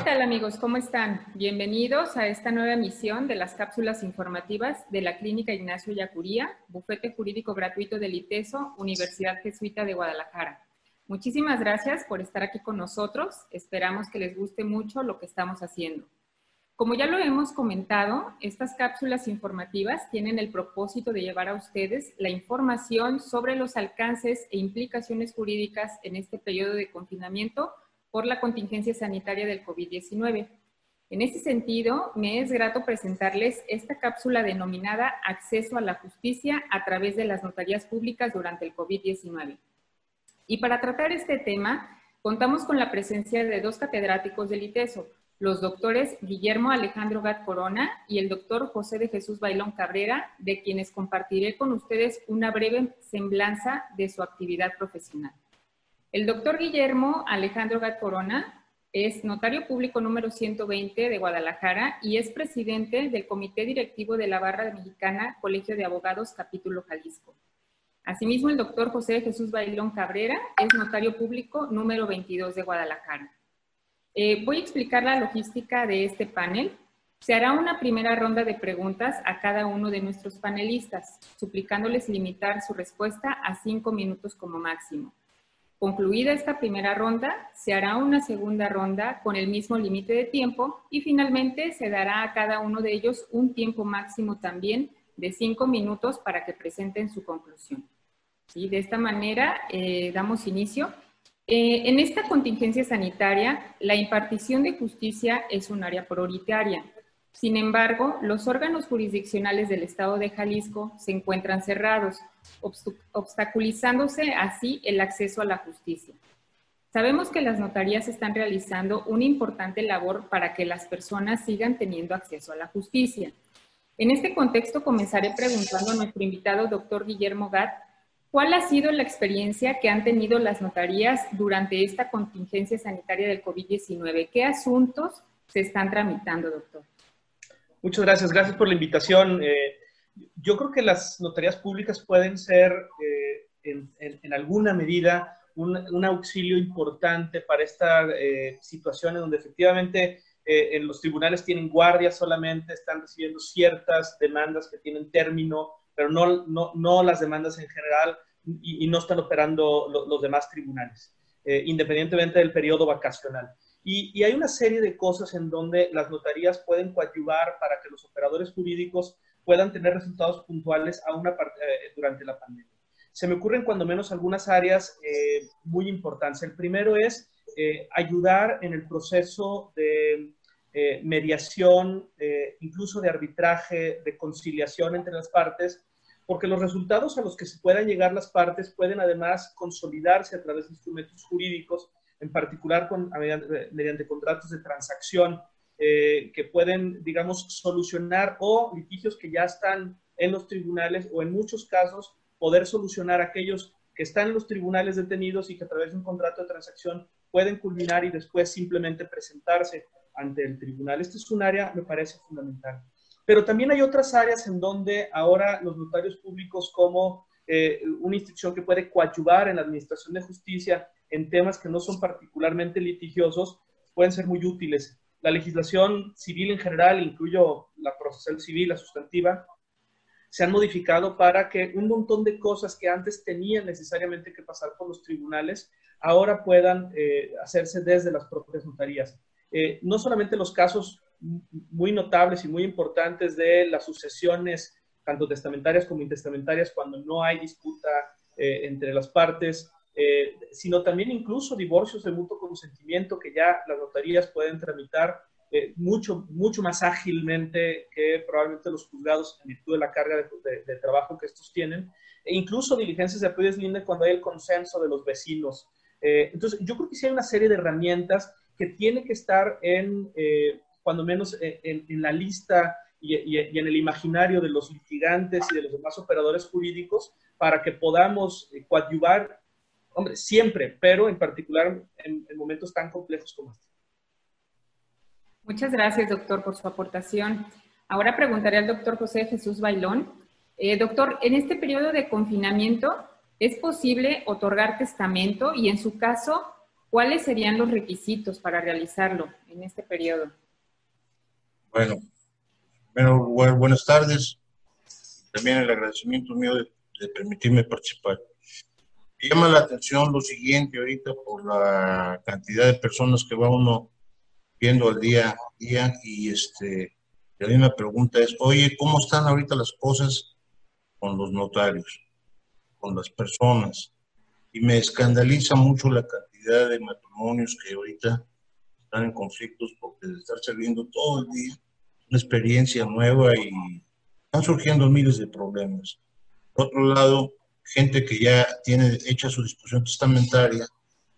¿Qué tal amigos? ¿Cómo están? Bienvenidos a esta nueva emisión de las cápsulas informativas de la Clínica Ignacio Yacuría, bufete jurídico gratuito del ITESO, Universidad Jesuita de Guadalajara. Muchísimas gracias por estar aquí con nosotros. Esperamos que les guste mucho lo que estamos haciendo. Como ya lo hemos comentado, estas cápsulas informativas tienen el propósito de llevar a ustedes la información sobre los alcances e implicaciones jurídicas en este periodo de confinamiento por la contingencia sanitaria del COVID-19. En este sentido, me es grato presentarles esta cápsula denominada Acceso a la Justicia a través de las notarías públicas durante el COVID-19. Y para tratar este tema, contamos con la presencia de dos catedráticos del ITESO, los doctores Guillermo Alejandro Gat Corona y el doctor José de Jesús Bailón Cabrera, de quienes compartiré con ustedes una breve semblanza de su actividad profesional. El doctor Guillermo Alejandro Gat Corona es notario público número 120 de Guadalajara y es presidente del Comité Directivo de la Barra Mexicana Colegio de Abogados Capítulo Jalisco. Asimismo, el doctor José Jesús Bailón Cabrera es notario público número 22 de Guadalajara. Eh, voy a explicar la logística de este panel. Se hará una primera ronda de preguntas a cada uno de nuestros panelistas, suplicándoles limitar su respuesta a cinco minutos como máximo. Concluida esta primera ronda, se hará una segunda ronda con el mismo límite de tiempo y finalmente se dará a cada uno de ellos un tiempo máximo también de cinco minutos para que presenten su conclusión. ¿Sí? De esta manera eh, damos inicio. Eh, en esta contingencia sanitaria, la impartición de justicia es un área prioritaria. Sin embargo, los órganos jurisdiccionales del Estado de Jalisco se encuentran cerrados, obstaculizándose así el acceso a la justicia. Sabemos que las notarías están realizando una importante labor para que las personas sigan teniendo acceso a la justicia. En este contexto comenzaré preguntando a nuestro invitado, doctor Guillermo Gat, ¿cuál ha sido la experiencia que han tenido las notarías durante esta contingencia sanitaria del COVID-19? ¿Qué asuntos se están tramitando, doctor? Muchas gracias, gracias por la invitación. Eh, yo creo que las notarías públicas pueden ser eh, en, alguna medida un, auxilio importante para esta eh, situación en donde efectivamente en los tribunales tienen guardia solamente, están recibiendo ciertas demandas que tienen término, pero no, no, no las demandas en general y, no están operando los demás tribunales, independientemente del periodo vacacional. Y, hay una serie de cosas en donde las notarías pueden coadyuvar para que los operadores jurídicos puedan tener resultados puntuales eh, durante la pandemia. Se me ocurren cuando menos algunas áreas eh, muy importantes. El primero es eh, ayudar en el proceso de mediación, incluso de arbitraje, de conciliación entre las partes, porque los resultados a los que se puedan llegar las partes pueden además consolidarse a través de instrumentos jurídicos en particular con, mediante, contratos de transacción eh, que pueden, digamos, solucionar o litigios que ya están en los tribunales o en muchos casos poder solucionar aquellos que están en los tribunales detenidos y que a través de un contrato de transacción pueden culminar y después simplemente presentarse ante el tribunal. Este es un área, me parece fundamental. Pero también hay otras áreas en donde ahora los notarios públicos como eh, una institución que puede coadyuvar en la administración de justicia en temas que no son particularmente litigiosos pueden ser muy útiles. La legislación civil en general, incluyo la procesal civil, la sustantiva, se han modificado para que un montón de cosas que antes tenían necesariamente que pasar por los tribunales, ahora puedan eh, hacerse desde las propias notarías. Eh, no solamente los casos muy notables y muy importantes de las sucesiones, tanto testamentarias como intestamentarias, cuando no hay disputa eh, entre las partes, eh, sino también incluso divorcios de mutuo consentimiento que ya las notarías pueden tramitar eh, mucho, mucho más ágilmente que probablemente los juzgados en virtud de la carga de, trabajo que estos tienen, e incluso diligencias de apoyo linde cuando hay el consenso de los vecinos. Eh, entonces, yo creo que sí hay una serie de herramientas que tienen que estar en cuando menos en, la lista y, en el imaginario de los litigantes y de los demás operadores jurídicos para que podamos coadyuvar, hombre, siempre, pero en particular en, en momentos tan complejos como este. Muchas gracias, doctor, por su aportación. Ahora preguntaré al doctor José Jesús Bailón. Eh, doctor, en este periodo de confinamiento, ¿es posible otorgar testamento? Y en su caso, ¿cuáles serían los requisitos para realizarlo en este periodo? Bueno, bueno buenas tardes. También el agradecimiento mío de, de permitirme participar. Llama la atención lo siguiente ahorita por la cantidad de personas que va uno viendo al día a día y este, la misma pregunta es, oye, ¿cómo están ahorita las cosas con los notarios, con las personas? Y me escandaliza mucho la cantidad de matrimonios que ahorita están en conflictos porque de estar saliendo todo el día, una experiencia nueva y están surgiendo miles de problemas. Por otro lado, gente que ya tiene hecha su disposición testamentaria,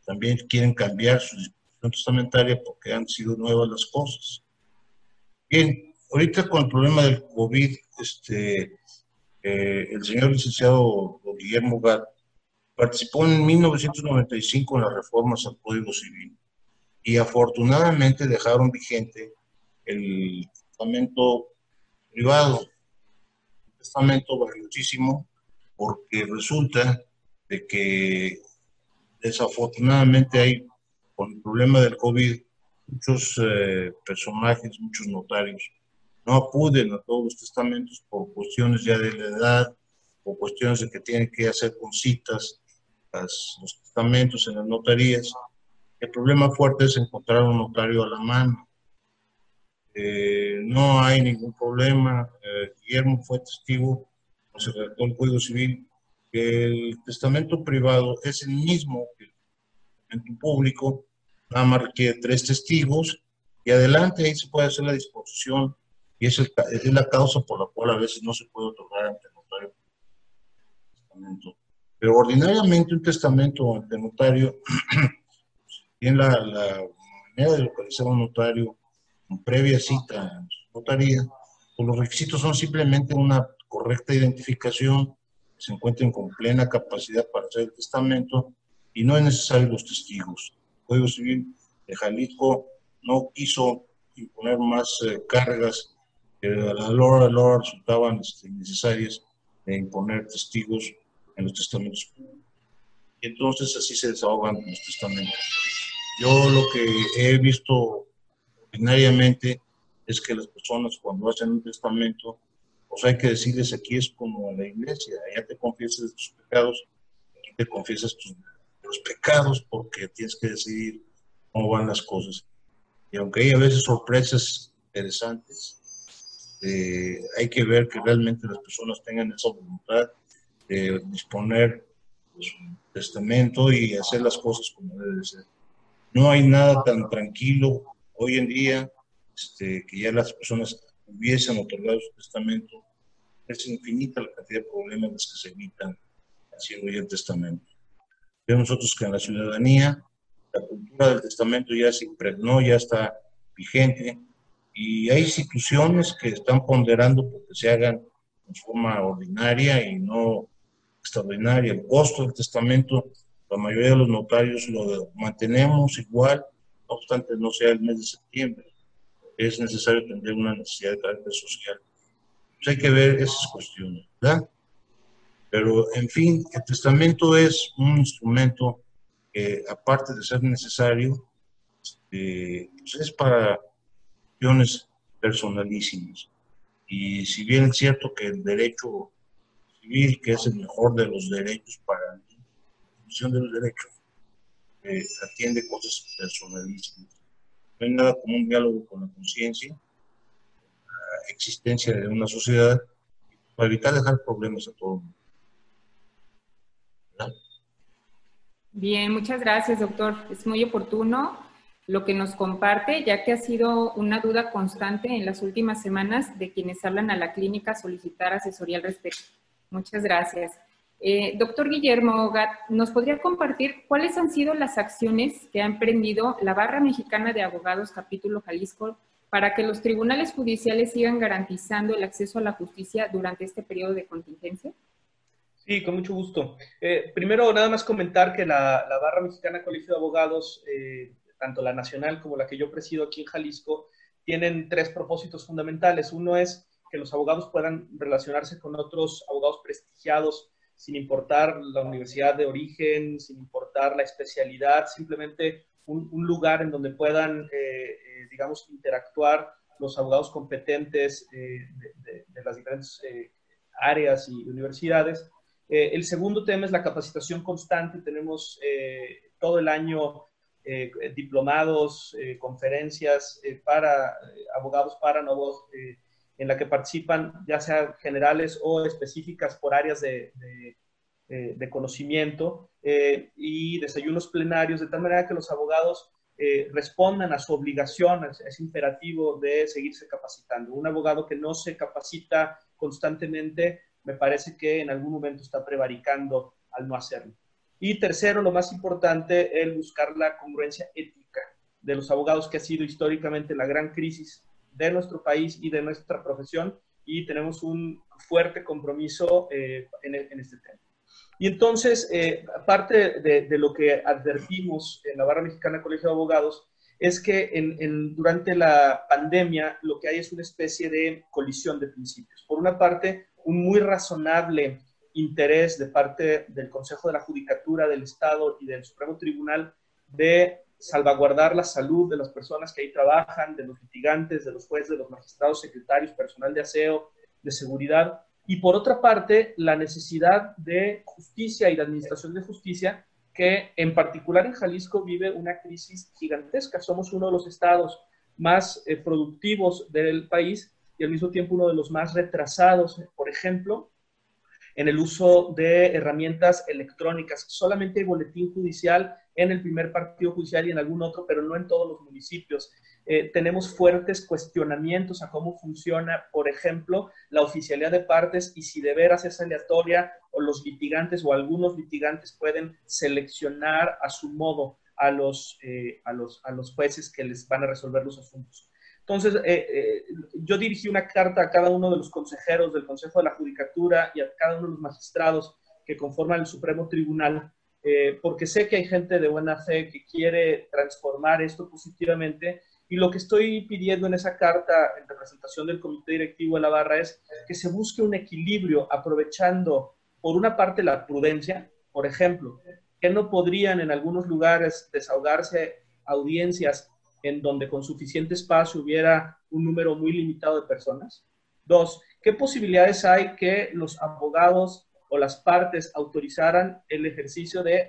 también quieren cambiar su disposición testamentaria porque han sido nuevas las cosas. Bien, ahorita con el problema del COVID, este, eh, el señor licenciado Guillermo Gat participó en 1995 en las reformas al Código Civil y afortunadamente dejaron vigente el testamento privado, un testamento valiosísimo porque resulta de que desafortunadamente hay con el problema del COVID, muchos eh, personajes, muchos notarios, no acuden a todos los testamentos por cuestiones ya de la edad, o cuestiones de que tienen que hacer con citas los testamentos en las notarías. El problema fuerte es encontrar un notario a la mano. Eh, no hay ningún problema. Eh, Guillermo fue testigo, se redactó el Código Civil, que el testamento privado es el mismo que el testamento público, nada más requiere tres testigos y adelante ahí se puede hacer la disposición y es, es la causa por la cual a veces no se puede otorgar ante notario testamento. Pero ordinariamente un testamento ante notario tiene la, la, manera de localizar un notario con previa cita en su notaría, pues los requisitos son simplemente una correcta identificación, se encuentren con plena capacidad para hacer el testamento y no es necesario los testigos. Código Civil de Jalisco no quiso imponer más eh, cargas que a la hora, a la hora resultaban este, necesarias de imponer testigos en los testamentos. Y entonces así se desahogan los testamentos. Yo lo que he visto ordinariamente es que las personas cuando hacen un testamento, pues hay que decirles aquí es como en la iglesia, allá te confiesas de tus pecados, aquí te confiesas tus pecados porque tienes que decidir cómo van las cosas. Y aunque hay a veces sorpresas interesantes, eh, hay que ver que realmente las personas tengan esa voluntad de disponer de su testamento y hacer las cosas como debe ser. No hay nada tan tranquilo hoy en día este, que ya las personas hubiesen otorgado su testamento. Es infinita la cantidad de problemas que se evitan haciendo ya el testamento. Vemos nosotros que en la ciudadanía la cultura del testamento ya se impregnó, ya está vigente y hay instituciones que están ponderando porque se hagan en forma ordinaria y no extraordinaria. El costo del testamento, la mayoría de los notarios lo mantenemos igual, no obstante no sea el mes de septiembre. Es necesario tener una necesidad de carácter social. Pues hay que ver esas cuestiones, ¿verdad? Pero, en fin, el testamento es un instrumento que, aparte de ser necesario, este, pues es para cuestiones personalísimas. Y si bien es cierto que el derecho civil, que es el mejor de los derechos para la de los derechos, eh, atiende cosas personalísimas. No hay nada como un diálogo con la conciencia, la existencia de una sociedad, para evitar dejar problemas a todo el mundo. Bien, muchas gracias, doctor. Es muy oportuno lo que nos comparte, ya que ha sido una duda constante en las últimas semanas de quienes hablan a la clínica solicitar asesoría al respecto. Muchas gracias. Eh, doctor Guillermo Gat, ¿nos podría compartir cuáles han sido las acciones que ha emprendido la Barra Mexicana de Abogados Capítulo Jalisco para que los tribunales judiciales sigan garantizando el acceso a la justicia durante este periodo de contingencia? Sí, con mucho gusto. Eh, primero, nada más comentar que la, Barra Mexicana Colegio de Abogados, eh, tanto la nacional como la que yo presido aquí en Jalisco, tienen tres propósitos fundamentales. Uno es que los abogados puedan relacionarse con otros abogados prestigiados sin importar la universidad de origen, sin importar la especialidad, simplemente un, lugar en donde puedan, eh, digamos, interactuar los abogados competentes de, de, las diferentes áreas y universidades. Eh, el segundo tema es la capacitación constante. Tenemos eh, todo el año eh, diplomados, conferencias para abogados, para nuevos, en la que participan ya sea generales o específicas por áreas de, de conocimiento y desayunos plenarios, de tal manera que los abogados respondan a su obligación, es, es, imperativo de seguirse capacitando. Un abogado que no se capacita constantemente me parece que en algún momento está prevaricando al no hacerlo. Y tercero, lo más importante, el buscar la congruencia ética de los abogados, que ha sido históricamente la gran crisis de nuestro país y de nuestra profesión, y tenemos un fuerte compromiso eh, en, este tema. Y entonces, eh, parte de, lo que advertimos en la Barra Mexicana Colegio de Abogados es que en, durante la pandemia lo que hay es una especie de colisión de principios. Por una parte, un muy razonable interés de parte del Consejo de la Judicatura del Estado y del Supremo Tribunal de salvaguardar la salud de las personas que ahí trabajan, de los litigantes, de los jueces, de los magistrados, secretarios, personal de aseo, de seguridad. Y por otra parte, la necesidad de justicia y de administración de justicia, que en particular en Jalisco vive una crisis gigantesca. Somos uno de los estados más eh, productivos del país y al mismo tiempo uno de los más retrasados, por ejemplo, en el uso de herramientas electrónicas. Solamente hay boletín judicial en el primer partido judicial y en algún otro, pero no en todos los municipios. Eh, tenemos fuertes cuestionamientos a cómo funciona, por ejemplo, la oficialidad de partes y si de veras es aleatoria o los litigantes o algunos litigantes pueden seleccionar a su modo a los, eh, a los, a los jueces que les van a resolver los asuntos. Entonces, eh, eh, yo dirigí una carta a cada uno de los consejeros del Consejo de la Judicatura y a cada uno de los magistrados que conforman el Supremo Tribunal, eh, porque sé que hay gente de buena fe que quiere transformar esto positivamente. Y lo que estoy pidiendo en esa carta en representación del Comité Directivo de la Barra es que se busque un equilibrio aprovechando, por una parte, la prudencia, por ejemplo, que no podrían en algunos lugares desahogarse audiencias en donde con suficiente espacio hubiera un número muy limitado de personas? Dos, ¿qué posibilidades hay que los abogados o las partes autorizaran el ejercicio de,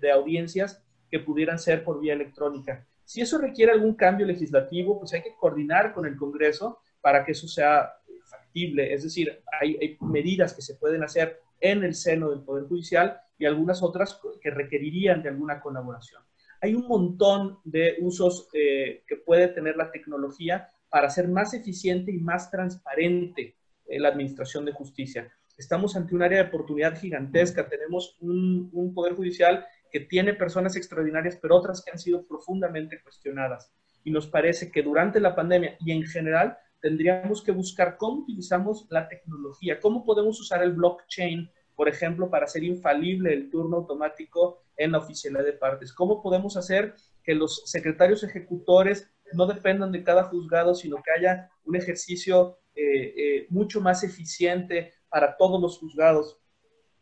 de audiencias que pudieran ser por vía electrónica? Si eso requiere algún cambio legislativo, pues hay que coordinar con el Congreso para que eso sea factible. Es decir, hay, hay medidas que se pueden hacer en el seno del Poder Judicial y algunas otras que requerirían de alguna colaboración hay un montón de usos eh, que puede tener la tecnología para hacer más eficiente y más transparente eh, la administración de justicia. Estamos ante un área de oportunidad gigantesca. Tenemos un, un poder judicial que tiene personas extraordinarias, pero otras que han sido profundamente cuestionadas. Y nos parece que durante la pandemia y en general tendríamos que buscar cómo utilizamos la tecnología, cómo podemos usar el blockchain por ejemplo, para hacer infalible el turno automático en la oficialidad de partes? ¿Cómo podemos hacer que los secretarios ejecutores no dependan de cada juzgado, sino que haya un ejercicio eh, eh, mucho más eficiente para todos los juzgados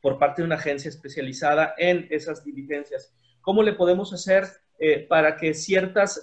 por parte de una agencia especializada en esas diligencias? ¿Cómo le podemos hacer eh, para que ciertas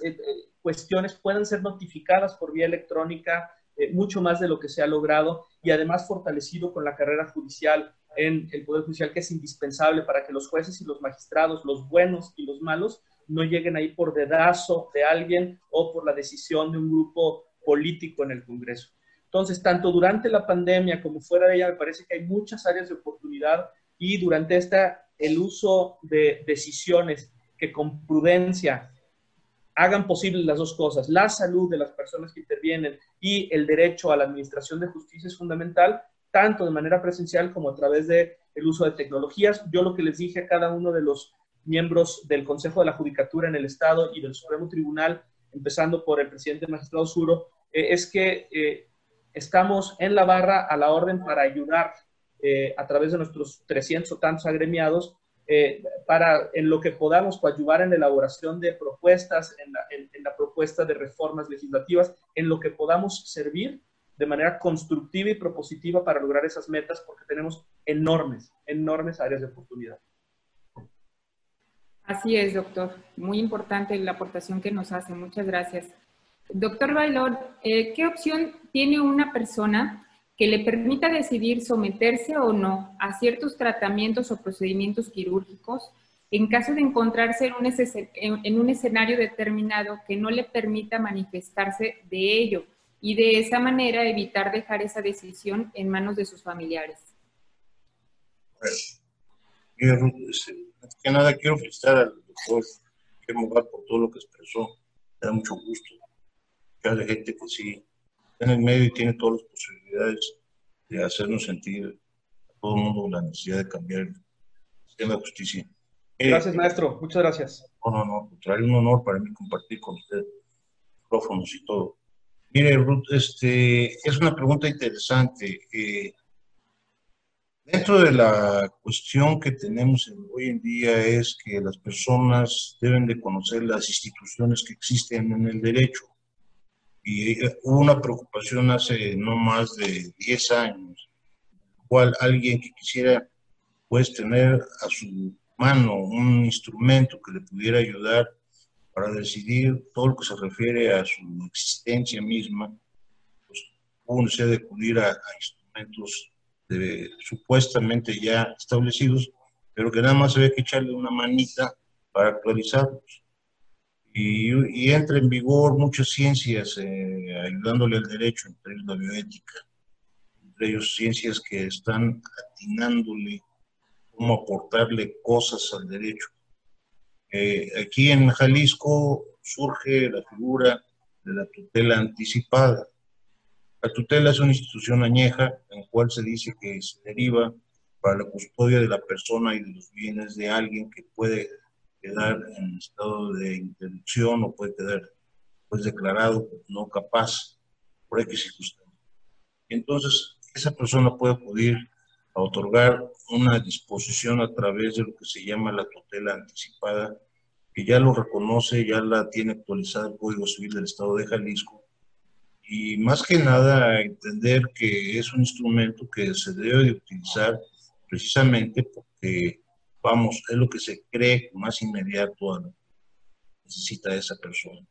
cuestiones puedan ser notificadas por vía electrónica mucho más de lo que se ha logrado y además fortalecido con la carrera judicial en el Poder Judicial que es indispensable para que los jueces y los magistrados, los buenos y los malos, no lleguen ahí por dedazo de alguien o por la decisión de un grupo político en el Congreso. Entonces, tanto durante la pandemia como fuera de ella, me parece que hay muchas áreas de oportunidad y durante esta, el uso de decisiones que con prudencia hagan posible las dos cosas, la salud de las personas que intervienen y el derecho a la administración de justicia es fundamental, tanto de manera presencial como a través del el uso de tecnologías. Yo lo que les dije a cada uno de los miembros del Consejo de la Judicatura en el Estado y del Supremo Tribunal empezando por el presidente magistrado Suro, eh, es que eh, estamos en la barra a la orden para ayudar a través de nuestros 300 o tantos agremiados para en lo que podamos ayudar en la elaboración de propuestas, en la, en la propuesta de reformas legislativas, en lo que podamos servir de manera constructiva y propositiva para lograr esas metas porque tenemos enormes, enormes áreas de oportunidad. Así es, doctor. Muy importante la aportación que nos hace. Muchas gracias. Doctor Bailón, eh, ¿qué opción tiene una persona que le permita decidir someterse o no a ciertos tratamientos o procedimientos quirúrgicos en caso de encontrarse en un, en un escenario determinado que no le permita manifestarse de ello? y de esa manera evitar dejar esa decisión en manos de sus familiares. Bueno, que nada quiero felicitar al doctor Guillermo por todo lo que expresó. Me da mucho gusto. Ya de gente que sí en el medio y tiene todas las posibilidades de hacernos sentir a todo el mundo la necesidad de cambiar el sistema de justicia. Gracias, maestro. Muchas gracias. No, no, no. Trae un honor para mí compartir con usted micrófonos y todo. Mire, Ruth, este, es una pregunta interesante. Eh, dentro de la cuestión que tenemos hoy en día es que las personas deben de conocer las instituciones que existen en el derecho. Y hubo una preocupación hace no más de 10 años, cual alguien que quisiera pues tener a su mano un instrumento que le pudiera ayudar para decidir todo lo que se refiere a su existencia misma, pues hubo necesidad de acudir a, instrumentos supuestamente ya establecidos, pero que nada más había que echarle una manita para actualizarlos. Y, y entra en vigor muchas ciencias eh, ayudándole al derecho, entre ellos la bioética, entre ellos ciencias que están atinándole cómo aportarle cosas al derecho eh, aquí en Jalisco surge la figura de la tutela anticipada. La tutela es una institución añeja en la cual se dice que se deriva para la custodia de la persona y de los bienes de alguien que puede quedar en estado de interrupción o puede quedar pues declarado no capaz por X circunstancia. Entonces, esa persona puede acudir a otorgar una disposición a través de lo que se llama la tutela anticipada, que ya lo reconoce, ya la tiene actualizada el Código Civil del Estado de Jalisco. Y más que nada entender que es un instrumento que se debe de utilizar precisamente porque, vamos, es lo que se cree más inmediato a lo que necesita esa persona.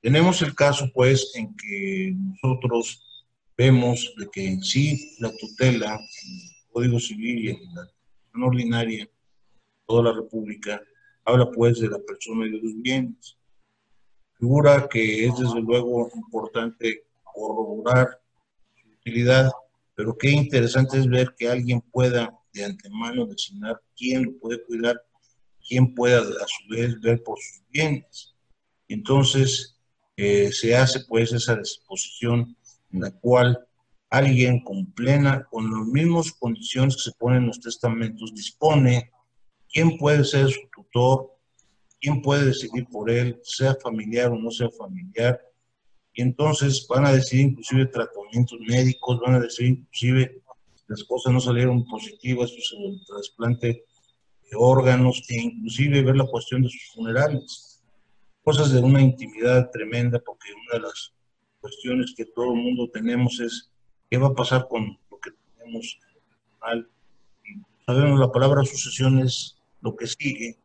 Tenemos el caso, pues, en que nosotros vemos de que en sí la tutela en el Código Civil y en la ordinaria, toda la República, habla pues de la persona y de los bienes. Figura que es desde luego importante corroborar su utilidad, pero qué interesante es ver que alguien pueda de antemano designar quién lo puede cuidar, quién pueda a su vez ver por sus bienes. Entonces eh, se hace pues esa disposición en la cual alguien con plena, con las mismas condiciones que se ponen en los testamentos, dispone quién puede ser su tutor, quién puede decidir por él, sea familiar o no sea familiar. Y entonces van a decidir inclusive tratamientos médicos, van a decidir inclusive si las cosas no salieron positivas, pues el trasplante de órganos e inclusive ver la cuestión de sus funerales. Cosas de una intimidad tremenda porque una de las cuestiones que todo el mundo tenemos es qué va a pasar con lo que tenemos en el Sabemos la palabra sucesión es lo que sigue,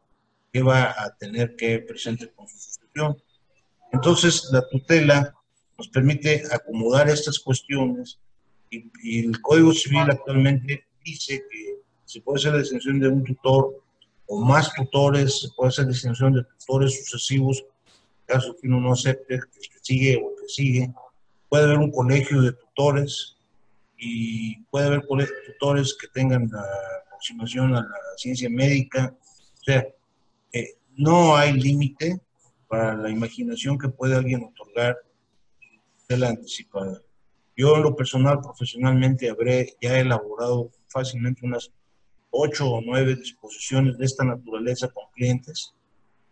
que va a tener que presente con su sucesión. Entonces, la tutela nos permite acomodar estas cuestiones y, el Código Civil actualmente dice que se puede hacer la distinción de un tutor o más tutores, se puede hacer la distinción de tutores sucesivos, en caso que uno no acepte que sigue o que sigue. Puede haber un colegio de tutores y puede haber tutores que tengan la aproximación a la ciencia médica. O sea, eh, no hay límite para la imaginación que puede alguien otorgar de la anticipada. Yo en lo personal, profesionalmente, habré ya elaborado fácilmente unas ocho o nueve disposiciones de esta naturaleza con clientes,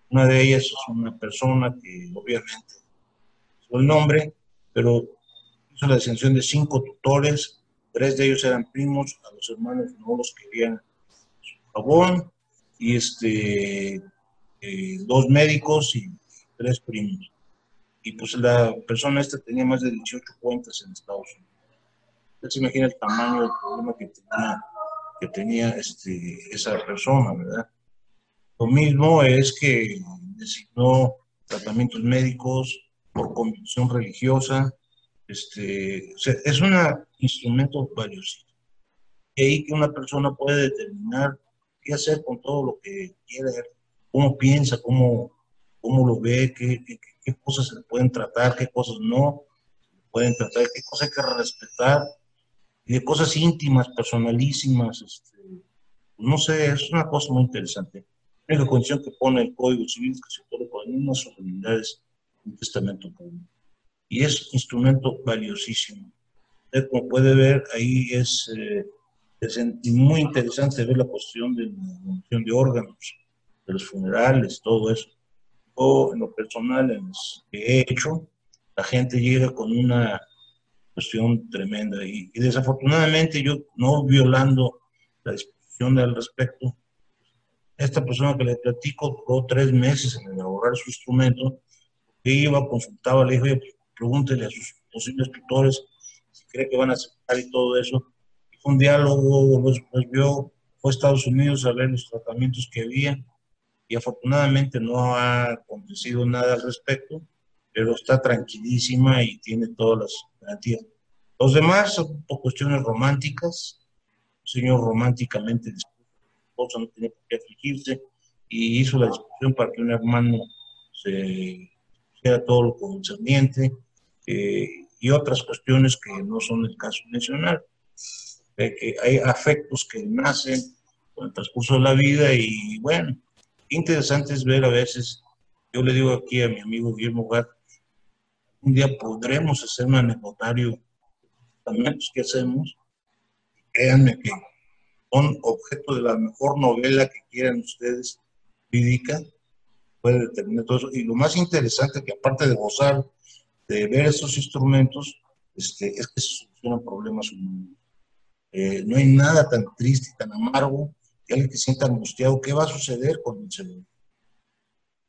Una de ellas es una persona que obviamente es el nombre, pero hizo la detención de cinco tutores, tres de ellos eran primos, a los hermanos no los querían su favor, y este, eh, dos médicos y tres primos. Y pues la persona esta tenía más de 18 cuentas en Estados Unidos. Entonces imagina el tamaño del problema que tenía, que tenía este, esa persona, ¿verdad? Lo mismo es que designó tratamientos médicos por convicción religiosa. Este, es un instrumento valioso. Y ahí que una persona puede determinar qué hacer con todo lo que quiere, cómo piensa, cómo, cómo lo ve, qué, qué, cosas se pueden tratar, qué cosas no se pueden tratar, qué cosas hay que respetar, y de cosas íntimas, personalísimas. Este, no sé, es una cosa muy interesante. La única condición que pone el Código Civil es que se otorga por mismas solemnidades un testamento público. Y es instrumento valiosísimo. Usted, como puede ver, ahí es, eh, es muy interesante ver la cuestión de la de órganos, de los funerales, todo eso. O en lo personal, en los que he hecho, la gente llega con una cuestión tremenda. Y, y desafortunadamente yo, no violando la disposición al respecto, esta persona que le platico duró tres meses en elaborar su instrumento, iba, consultaba, le dije, pregúntele a sus posibles tutores si cree que van a aceptar y todo eso. Fue un diálogo, los, vio, fue a Estados Unidos a ver los tratamientos que había y afortunadamente no ha acontecido nada al respecto, pero está tranquilísima y tiene todas las garantías. Los demás son por cuestiones románticas, un señor románticamente esposa no tenía por qué afligirse y hizo la discusión para que un hermano se hiciera todo lo concerniente eh, y otras cuestiones que no son el caso mencionar. Eh, que hay afectos que nacen con el transcurso de la vida y bueno, interesante es ver a veces, yo le digo aquí a mi amigo Guillermo Gat, un día podremos hacer un anecdotario también que hacemos, créanme que son objeto de la mejor novela que quieran ustedes, jurídica, puede determinar todo eso. Y lo más interesante que aparte de gozar de ver esos instrumentos, este, es que se solucionan problemas humanos. Eh, no hay nada tan triste y tan amargo alguien que sienta angustiado, ¿qué va a suceder con el cerebro?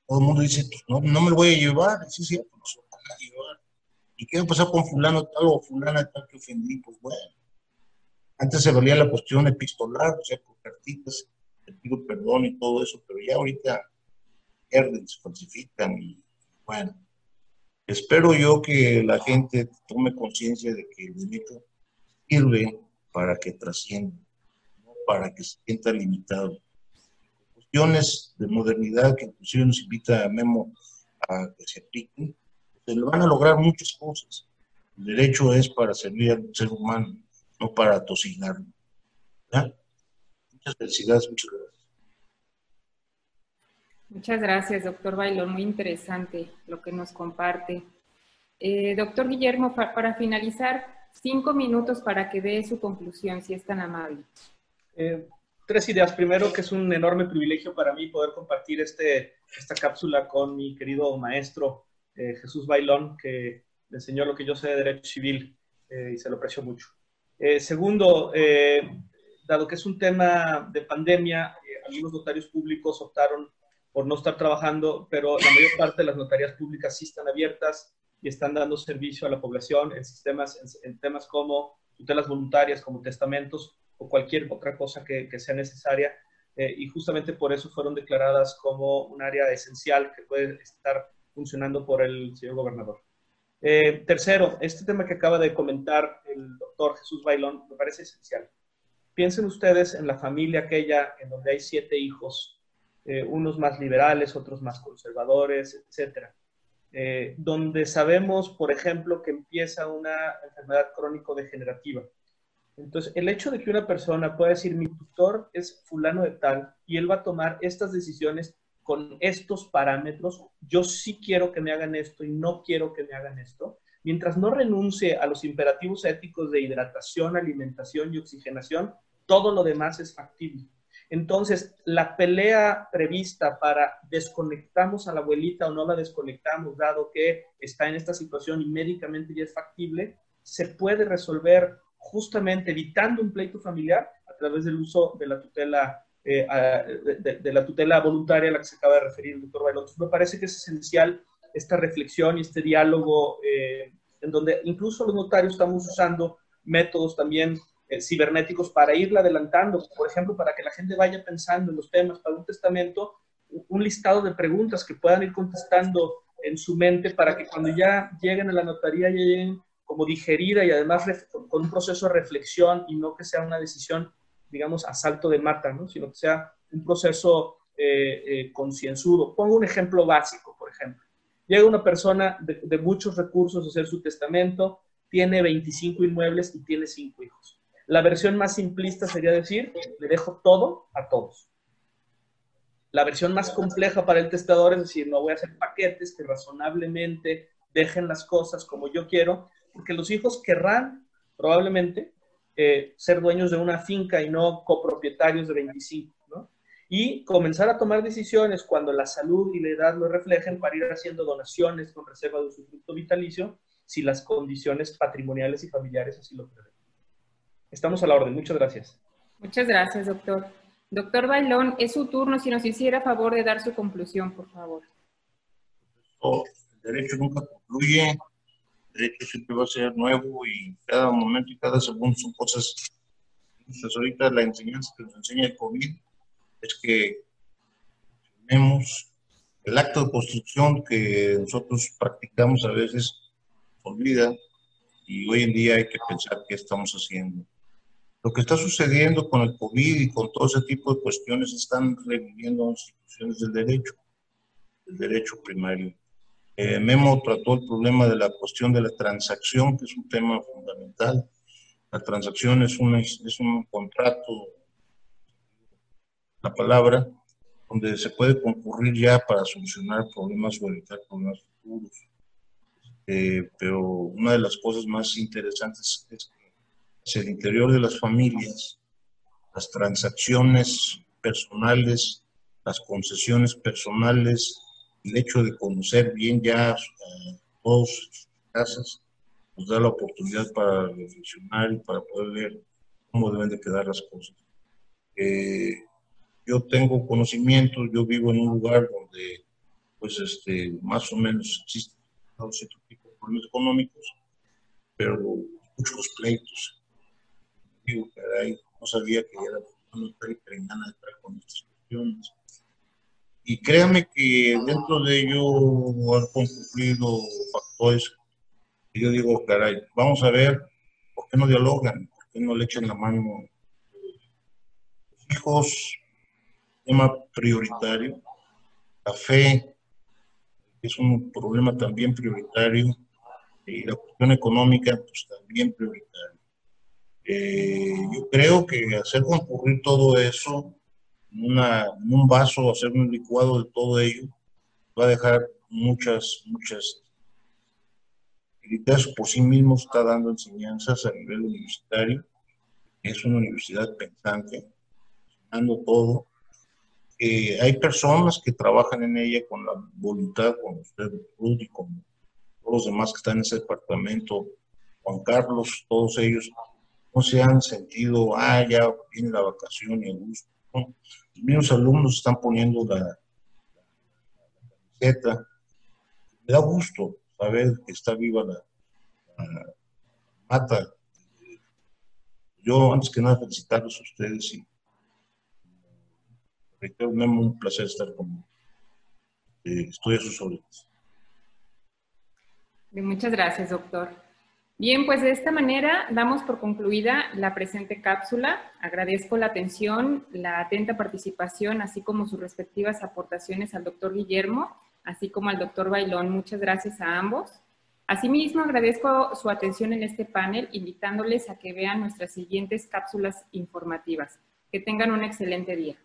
Todo el mundo dice, pues, no, no me lo voy a llevar, sí, sí, pues, van a llevar. ¿Y qué va a pasar con fulano tal o fulana tal que ofendí? Pues bueno, antes se valía la cuestión epistolar, o sea, con cartitas, te pido perdón y todo eso, pero ya ahorita pierden, se falsifican y bueno. Espero yo que la gente tome conciencia de que el delito sirve para que trascienda, no para que se sienta limitado. Cuestiones de modernidad que inclusive nos invita a Memo a que se apliquen, se le van a lograr muchas cosas. El derecho es para servir al ser humano no para tocinarlo. Muchas felicidades, muchas gracias. Muchas gracias, doctor Bailón. Muy interesante lo que nos comparte. Eh, doctor Guillermo, para finalizar, cinco minutos para que dé su conclusión, si es tan amable. Eh, tres ideas. Primero, que es un enorme privilegio para mí poder compartir este, esta cápsula con mi querido maestro eh, Jesús Bailón, que me enseñó lo que yo sé de Derecho Civil y se lo aprecio mucho. Eh, segundo, eh, dado que es un tema de pandemia, eh, algunos notarios públicos optaron por no estar trabajando, pero la mayor parte de las notarías públicas sí están abiertas y están dando servicio a la población en sistemas, en, temas como tutelas voluntarias, como testamentos o cualquier otra cosa que, sea necesaria. y justamente por eso fueron declaradas como un área esencial que puede estar funcionando por el señor gobernador. Eh, tercero, este tema que acaba de comentar el doctor Jesús Bailón me parece esencial. Piensen ustedes en la familia aquella en donde hay siete hijos, eh, unos más liberales, otros más conservadores, eh, donde sabemos, por ejemplo, que empieza una enfermedad crónico-degenerativa. Entonces, el hecho de que una persona pueda decir, mi tutor es fulano de tal, y él va a tomar estas decisiones con estos parámetros, yo sí quiero que me hagan esto y no quiero que me hagan esto, mientras no renuncie a los imperativos éticos de hidratación, alimentación y oxigenación, todo lo demás es factible. Entonces, la pelea prevista para desconectamos a la abuelita o no la desconectamos, dado que está en esta situación y médicamente ya es factible, se puede resolver justamente evitando un pleito familiar a través del uso de la tutela, eh, de, la tutela voluntaria a la que se acaba de referir el doctor Bailón. Me parece que es esencial esta reflexión y este diálogo eh, en donde incluso los notarios estamos usando métodos también eh, cibernéticos para irla adelantando, por ejemplo, para que la gente vaya pensando en los temas para un testamento, un listado de preguntas que puedan ir contestando en su mente para que cuando ya lleguen a la notaría ya lleguen como digerida y además con un proceso de reflexión y no que sea una decisión, digamos, a salto de mata, ¿no? sino que sea un proceso eh, eh, concienzudo. Pongo un ejemplo básico, por ejemplo. Llega una persona de, de muchos recursos a hacer su testamento, tiene 25 inmuebles y tiene 5 hijos. La versión más simplista sería decir, le dejo todo a todos. La versión más compleja para el testador es decir, no voy a hacer paquetes que razonablemente dejen las cosas como yo quiero, porque los hijos querrán probablemente eh, ser dueños de una finca y no copropietarios de 25, ¿no? Y comenzar a tomar decisiones cuando la salud y la edad lo reflejen para ir haciendo donaciones con reserva de su fruto vitalicio si las condiciones patrimoniales y familiares así lo prevén. Estamos a la orden. Muchas gracias. Muchas gracias, doctor. Doctor Bailón, es su turno. Si nos hiciera favor de dar su conclusión, por favor. el derecho nunca concluye. El derecho siempre va a ser nuevo y cada momento y cada segundo son cosas. Entonces, ahorita la enseñanza que nos enseña el COVID es que tenemos el acto de construcción que nosotros practicamos a veces olvida y hoy en día hay que pensar qué estamos haciendo. Lo que está sucediendo con el COVID y con todo ese tipo de cuestiones están reviviendo instituciones del derecho, el derecho primario. Eh, Memo trató el problema de la cuestión de la transacción, que es un tema fundamental. La transacción es, una, es un contrato, la palabra, donde se puede concurrir ya para solucionar problemas o evitar problemas futuros. Eh, pero una de las cosas más interesantes es que hacia el interior de las familias, las transacciones personales, las concesiones personales, el hecho de conocer bien ya a todas sus casas, nos da la oportunidad para reflexionar y para poder ver cómo deben de quedar las cosas. Eh, yo tengo conocimiento, yo vivo en un lugar donde pues este, más o menos existen cierto tipo de problemas económicos, pero muchos pleitos digo, caray, no sabía que era una perengana de con estas cuestiones. Y créame que dentro de ello han concluido factores yo digo, caray, vamos a ver por qué no dialogan, por qué no le echan la mano hijos, tema prioritario, la fe, es un problema también prioritario, y la cuestión económica, pues también prioritaria. Eh, yo creo que hacer concurrir todo eso una, un vaso, hacer un licuado de todo ello, va a dejar muchas, muchas. El por sí mismo está dando enseñanzas a nivel universitario. Es una universidad pensante, dando todo. Eh, hay personas que trabajan en ella con la voluntad, con usted, y con todos los demás que están en ese departamento, Juan Carlos, todos ellos no se han sentido, ah, ya viene la vacación y el gusto. Los mismos alumnos están poniendo la, camiseta. Me da gusto saber que está viva la, mata. Yo, antes que nada, felicitarlos a ustedes y reitero, un placer estar con eh, estoy a sus órdenes. Muchas gracias, doctor. Bien, pues de esta manera damos por concluida la presente cápsula. Agradezco la atención, la atenta participación, así como sus respectivas aportaciones al doctor Guillermo, así como al doctor Bailón. Muchas gracias a ambos. Asimismo, agradezco su atención en este panel, invitándoles a que vean nuestras siguientes cápsulas informativas. Que tengan un excelente día.